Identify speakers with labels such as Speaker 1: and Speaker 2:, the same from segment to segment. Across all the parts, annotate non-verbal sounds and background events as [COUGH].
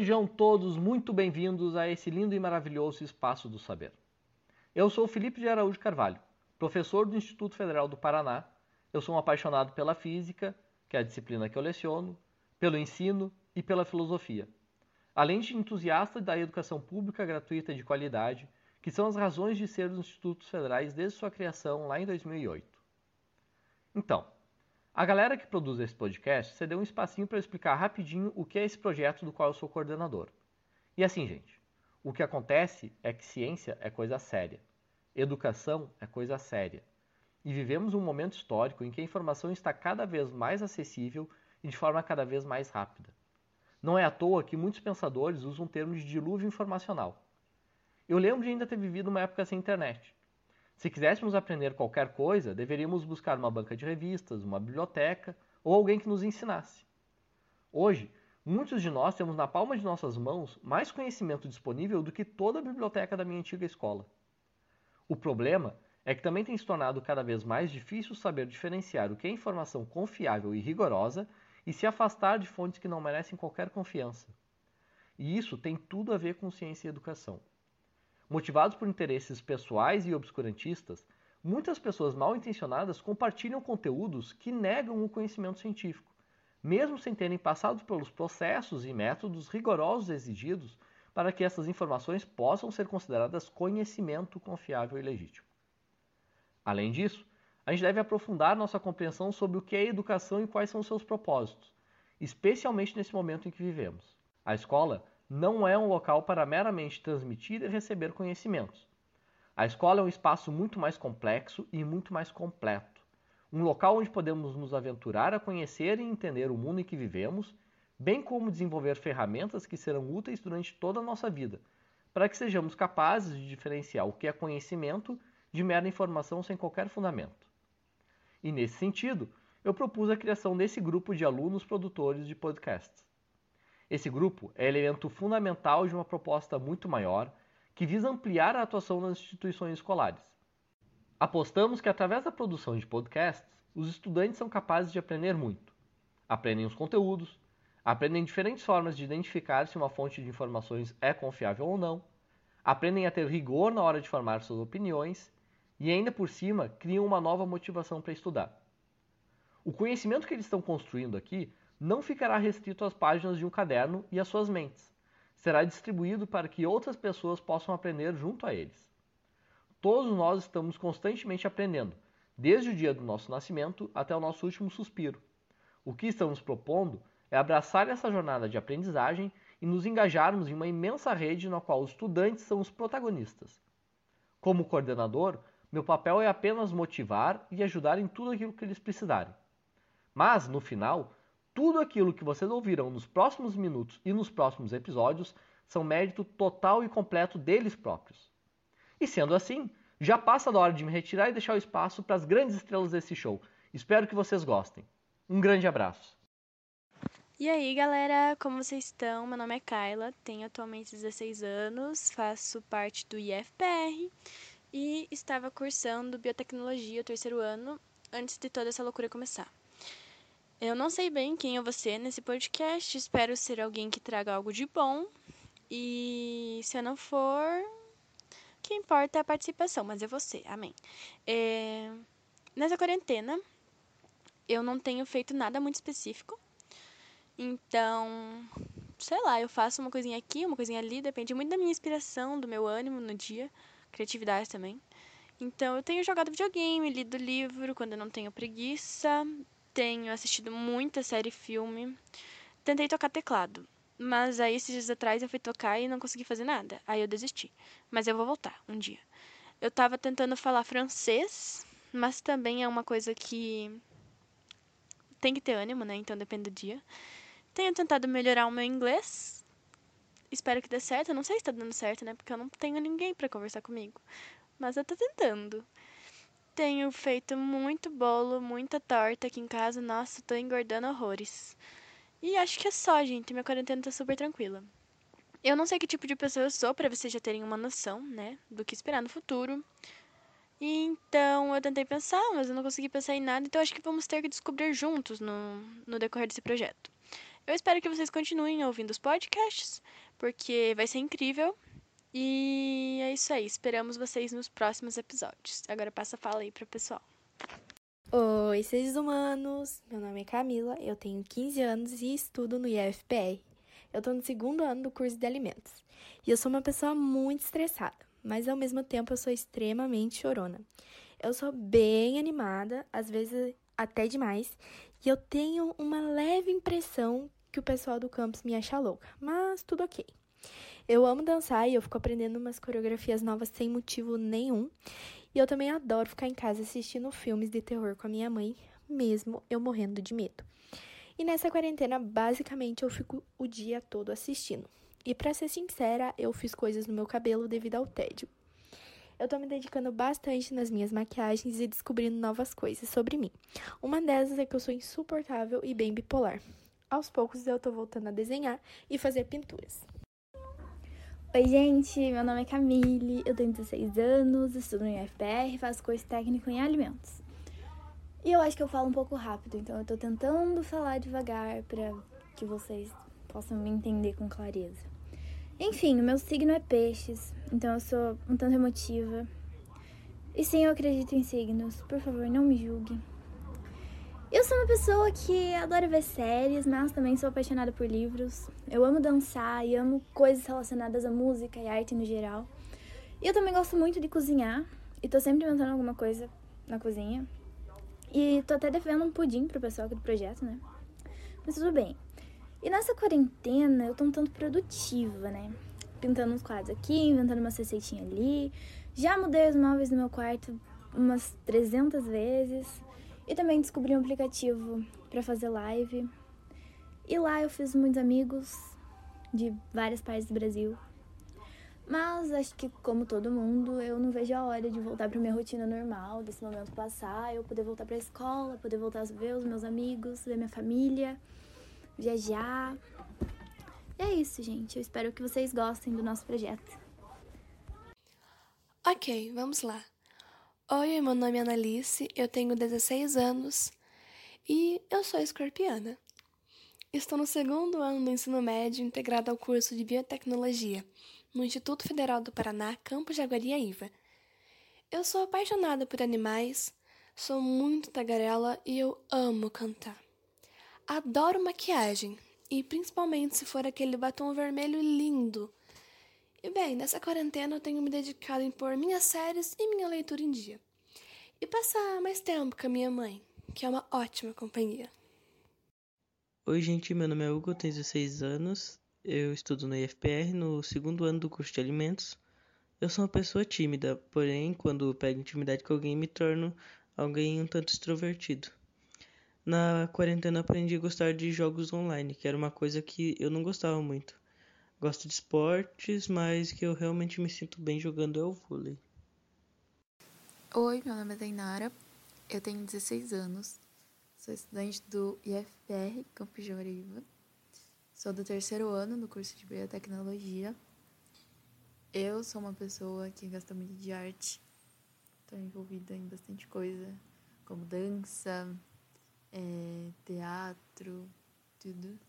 Speaker 1: Sejam todos muito bem-vindos a esse lindo e maravilhoso espaço do saber. Eu sou Felipe de Araújo Carvalho, professor do Instituto Federal do Paraná. Eu sou um apaixonado pela física, que é a disciplina que eu leciono, pelo ensino e pela filosofia. Além de entusiasta da educação pública gratuita de qualidade, que são as razões de ser dos institutos federais desde sua criação lá em 2008. Então, a galera que produz esse podcast cedeu um espacinho para explicar rapidinho o que é esse projeto do qual eu sou coordenador. E assim, gente, o que acontece é que ciência é coisa séria, educação é coisa séria. E vivemos um momento histórico em que a informação está cada vez mais acessível e de forma cada vez mais rápida. Não é à toa que muitos pensadores usam o termo de dilúvio informacional. Eu lembro de ainda ter vivido uma época sem internet, se quiséssemos aprender qualquer coisa, deveríamos buscar uma banca de revistas, uma biblioteca ou alguém que nos ensinasse. Hoje, muitos de nós temos na palma de nossas mãos mais conhecimento disponível do que toda a biblioteca da minha antiga escola. O problema é que também tem se tornado cada vez mais difícil saber diferenciar o que é informação confiável e rigorosa e se afastar de fontes que não merecem qualquer confiança. E isso tem tudo a ver com ciência e educação. Motivados por interesses pessoais e obscurantistas, muitas pessoas mal intencionadas compartilham conteúdos que negam o conhecimento científico, mesmo sem terem passado pelos processos e métodos rigorosos exigidos para que essas informações possam ser consideradas conhecimento confiável e legítimo. Além disso, a gente deve aprofundar nossa compreensão sobre o que é educação e quais são seus propósitos, especialmente nesse momento em que vivemos. A escola não é um local para meramente transmitir e receber conhecimentos. A escola é um espaço muito mais complexo e muito mais completo. Um local onde podemos nos aventurar a conhecer e entender o mundo em que vivemos, bem como desenvolver ferramentas que serão úteis durante toda a nossa vida, para que sejamos capazes de diferenciar o que é conhecimento de mera informação sem qualquer fundamento. E nesse sentido, eu propus a criação desse grupo de alunos produtores de podcasts. Esse grupo é elemento fundamental de uma proposta muito maior que visa ampliar a atuação nas instituições escolares. Apostamos que através da produção de podcasts, os estudantes são capazes de aprender muito. Aprendem os conteúdos, aprendem diferentes formas de identificar se uma fonte de informações é confiável ou não, aprendem a ter rigor na hora de formar suas opiniões e ainda por cima criam uma nova motivação para estudar. O conhecimento que eles estão construindo aqui não ficará restrito às páginas de um caderno e às suas mentes. Será distribuído para que outras pessoas possam aprender junto a eles. Todos nós estamos constantemente aprendendo, desde o dia do nosso nascimento até o nosso último suspiro. O que estamos propondo é abraçar essa jornada de aprendizagem e nos engajarmos em uma imensa rede na qual os estudantes são os protagonistas. Como coordenador, meu papel é apenas motivar e ajudar em tudo aquilo que eles precisarem. Mas, no final, tudo aquilo que vocês ouvirão nos próximos minutos e nos próximos episódios são mérito total e completo deles próprios. E sendo assim, já passa da hora de me retirar e deixar o espaço para as grandes estrelas desse show. Espero que vocês gostem. Um grande abraço.
Speaker 2: E aí, galera, como vocês estão? Meu nome é Kyla, tenho atualmente 16 anos, faço parte do IFPR e estava cursando biotecnologia terceiro ano antes de toda essa loucura começar. Eu não sei bem quem é você nesse podcast, espero ser alguém que traga algo de bom. E se eu não for, o que importa é a participação, mas é você, amém. É... Nessa quarentena, eu não tenho feito nada muito específico. Então, sei lá, eu faço uma coisinha aqui, uma coisinha ali, depende muito da minha inspiração, do meu ânimo no dia, criatividade também. Então, eu tenho jogado videogame, lido livro quando eu não tenho preguiça, tenho assistido muita série e filme. Tentei tocar teclado, mas aí esses dias atrás eu fui tocar e não consegui fazer nada. Aí eu desisti. Mas eu vou voltar um dia. Eu tava tentando falar francês, mas também é uma coisa que tem que ter ânimo, né? Então depende do dia. Tenho tentado melhorar o meu inglês. Espero que dê certo. Eu não sei se tá dando certo, né? Porque eu não tenho ninguém para conversar comigo. Mas eu tô tentando. Tenho feito muito bolo, muita torta aqui em casa. Nossa, tô engordando horrores. E acho que é só, gente. Minha quarentena tá super tranquila. Eu não sei que tipo de pessoa eu sou, para vocês já terem uma noção, né, do que esperar no futuro. Então eu tentei pensar, mas eu não consegui pensar em nada, então acho que vamos ter que descobrir juntos no, no decorrer desse projeto. Eu espero que vocês continuem ouvindo os podcasts, porque vai ser incrível. E é isso aí. Esperamos vocês nos próximos episódios. Agora passa a fala aí pro pessoal.
Speaker 3: Oi, seres humanos! Meu nome é Camila, eu tenho 15 anos e estudo no IFPR. Eu tô no segundo ano do curso de alimentos. E eu sou uma pessoa muito estressada, mas ao mesmo tempo eu sou extremamente chorona. Eu sou bem animada, às vezes até demais, e eu tenho uma leve impressão que o pessoal do campus me acha louca, mas tudo ok. Eu amo dançar e eu fico aprendendo umas coreografias novas sem motivo nenhum. E eu também adoro ficar em casa assistindo filmes de terror com a minha mãe, mesmo eu morrendo de medo. E nessa quarentena, basicamente, eu fico o dia todo assistindo. E para ser sincera, eu fiz coisas no meu cabelo devido ao tédio. Eu tô me dedicando bastante nas minhas maquiagens e descobrindo novas coisas sobre mim. Uma delas é que eu sou insuportável e bem bipolar. Aos poucos eu tô voltando a desenhar e fazer pinturas.
Speaker 4: Oi, gente, meu nome é Camille, eu tenho 16 anos, estudo no IFPR, faço curso técnico em alimentos. E eu acho que eu falo um pouco rápido, então eu tô tentando falar devagar para que vocês possam me entender com clareza. Enfim, o meu signo é peixes, então eu sou um tanto emotiva. E sim, eu acredito em signos, por favor, não me julgue. Eu sou uma pessoa que adora ver séries, mas também sou apaixonada por livros. Eu amo dançar e amo coisas relacionadas à música e arte no geral. E eu também gosto muito de cozinhar e tô sempre inventando alguma coisa na cozinha. E tô até devendo um pudim pro pessoal aqui do projeto, né? Mas tudo bem. E nessa quarentena eu tô um tanto produtiva, né? Pintando uns quadros aqui, inventando uma receitinha ali. Já mudei os móveis do meu quarto umas 300 vezes. E também descobri um aplicativo para fazer live. E lá eu fiz muitos amigos de várias partes do Brasil. Mas acho que, como todo mundo, eu não vejo a hora de voltar para minha rotina normal, desse momento passar, eu poder voltar para a escola, poder voltar a ver os meus amigos, ver minha família, viajar. E é isso, gente. Eu espero que vocês gostem do nosso projeto.
Speaker 5: Ok, vamos lá. Oi, meu nome é Analice, eu tenho 16 anos e eu sou escorpiana. Estou no segundo ano do ensino médio integrado ao curso de Biotecnologia no Instituto Federal do Paraná, campus Jaguariaíva. Eu sou apaixonada por animais, sou muito tagarela e eu amo cantar. Adoro maquiagem, e principalmente se for aquele batom vermelho lindo e bem, nessa quarentena eu tenho me dedicado em pôr minhas séries e minha leitura em dia. E passar mais tempo com a minha mãe, que é uma ótima companhia.
Speaker 6: Oi, gente, meu nome é Hugo, tenho 16 anos. Eu estudo no IFPR, no segundo ano do curso de alimentos. Eu sou uma pessoa tímida, porém, quando pego intimidade com alguém, me torno alguém um tanto extrovertido. Na quarentena aprendi a gostar de jogos online, que era uma coisa que eu não gostava muito. Gosto de esportes, mas que eu realmente me sinto bem jogando é o vôlei.
Speaker 7: Oi, meu nome é Dainara, eu tenho 16 anos, sou estudante do IFPR, Campo Jaguariúna, sou do terceiro ano do curso de Biotecnologia. Eu sou uma pessoa que gosta muito de arte, estou envolvida em bastante coisa, como dança, é, teatro, tudo.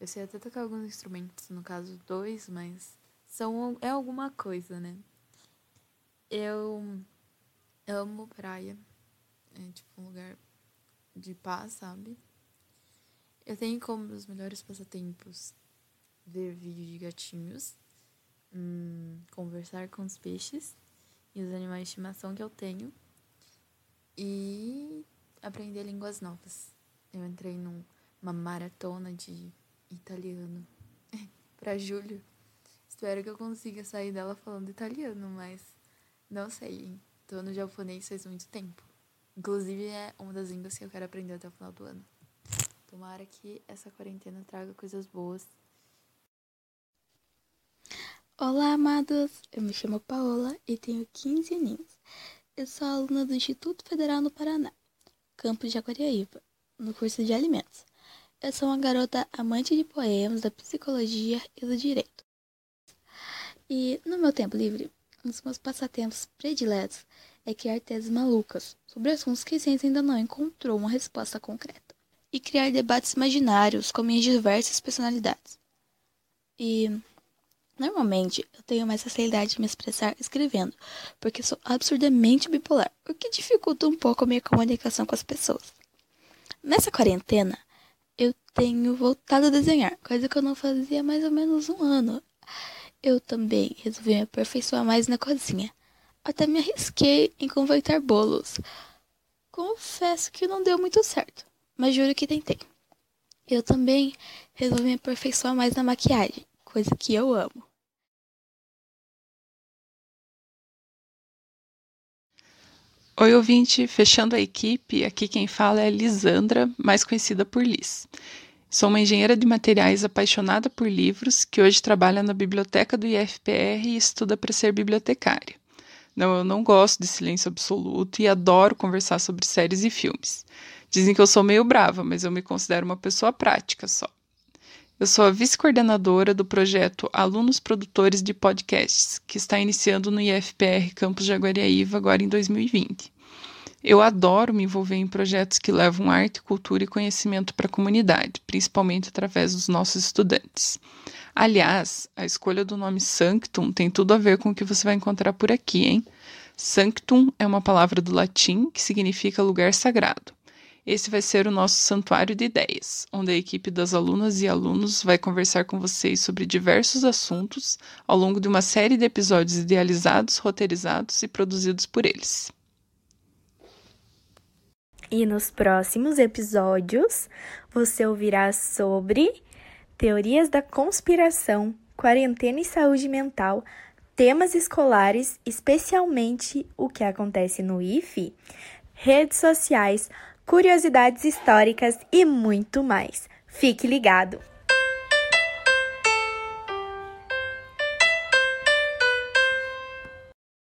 Speaker 7: Eu sei até tocar alguns instrumentos, no caso dois, mas são é alguma coisa, né? Eu amo praia. É tipo um lugar de paz, sabe? Eu tenho como meus melhores passatempos ver vídeos de gatinhos, hum, conversar com os peixes e os animais de estimação que eu tenho e aprender línguas novas. Eu entrei numa maratona de italiano [LAUGHS] para julho. Espero que eu consiga sair dela falando italiano, mas não sei. Tô no japonês faz muito tempo. Inclusive é uma das línguas que eu quero aprender até o final do ano. Tomara que essa quarentena traga coisas boas.
Speaker 8: Olá, amados! Eu me chamo Paola e tenho 15 aninhos. Eu sou aluna do Instituto Federal no Paraná, campus de Jaguariaíva, no curso de Alimentos. Eu sou uma garota amante de poemas, da psicologia e do direito. E no meu tempo livre, um dos meus passatempos prediletos é criar teses malucas sobre assuntos que a ciência ainda não encontrou uma resposta concreta. e criar debates imaginários com minhas diversas personalidades. E normalmente eu tenho mais facilidade de me expressar escrevendo, porque sou absurdamente bipolar, o que dificulta um pouco a minha comunicação com as pessoas. Nessa quarentena, eu tenho voltado a desenhar, coisa que eu não fazia há mais ou menos um ano. Eu também resolvi me aperfeiçoar mais na cozinha. Até me arrisquei em converter bolos. Confesso que não deu muito certo, mas juro que tentei. Eu também resolvi me aperfeiçoar mais na maquiagem, coisa que eu amo.
Speaker 9: Oi, ouvinte, fechando a equipe, aqui quem fala é Lisandra, mais conhecida por Liz. Sou uma engenheira de materiais apaixonada por livros que hoje trabalha na biblioteca do IFPR e estuda para ser bibliotecária. Não, eu não gosto de silêncio absoluto e adoro conversar sobre séries e filmes. Dizem que eu sou meio brava, mas eu me considero uma pessoa prática só. Eu sou a vice-coordenadora do projeto Alunos Produtores de Podcasts, que está iniciando no IFPR Campus Jaguariaíva agora em 2020. Eu adoro me envolver em projetos que levam arte, cultura e conhecimento para a comunidade, principalmente através dos nossos estudantes. Aliás, a escolha do nome Sanctum tem tudo a ver com o que você vai encontrar por aqui, hein? Sanctum é uma palavra do latim que significa lugar sagrado. Esse vai ser o nosso santuário de ideias, onde a equipe das alunas e alunos vai conversar com vocês sobre diversos assuntos ao longo de uma série de episódios idealizados, roteirizados e produzidos por eles.
Speaker 3: E nos próximos episódios você ouvirá sobre teorias da conspiração, quarentena e saúde mental, temas escolares, especialmente o que acontece no IFE, redes sociais, curiosidades históricas e muito mais. Fique ligado!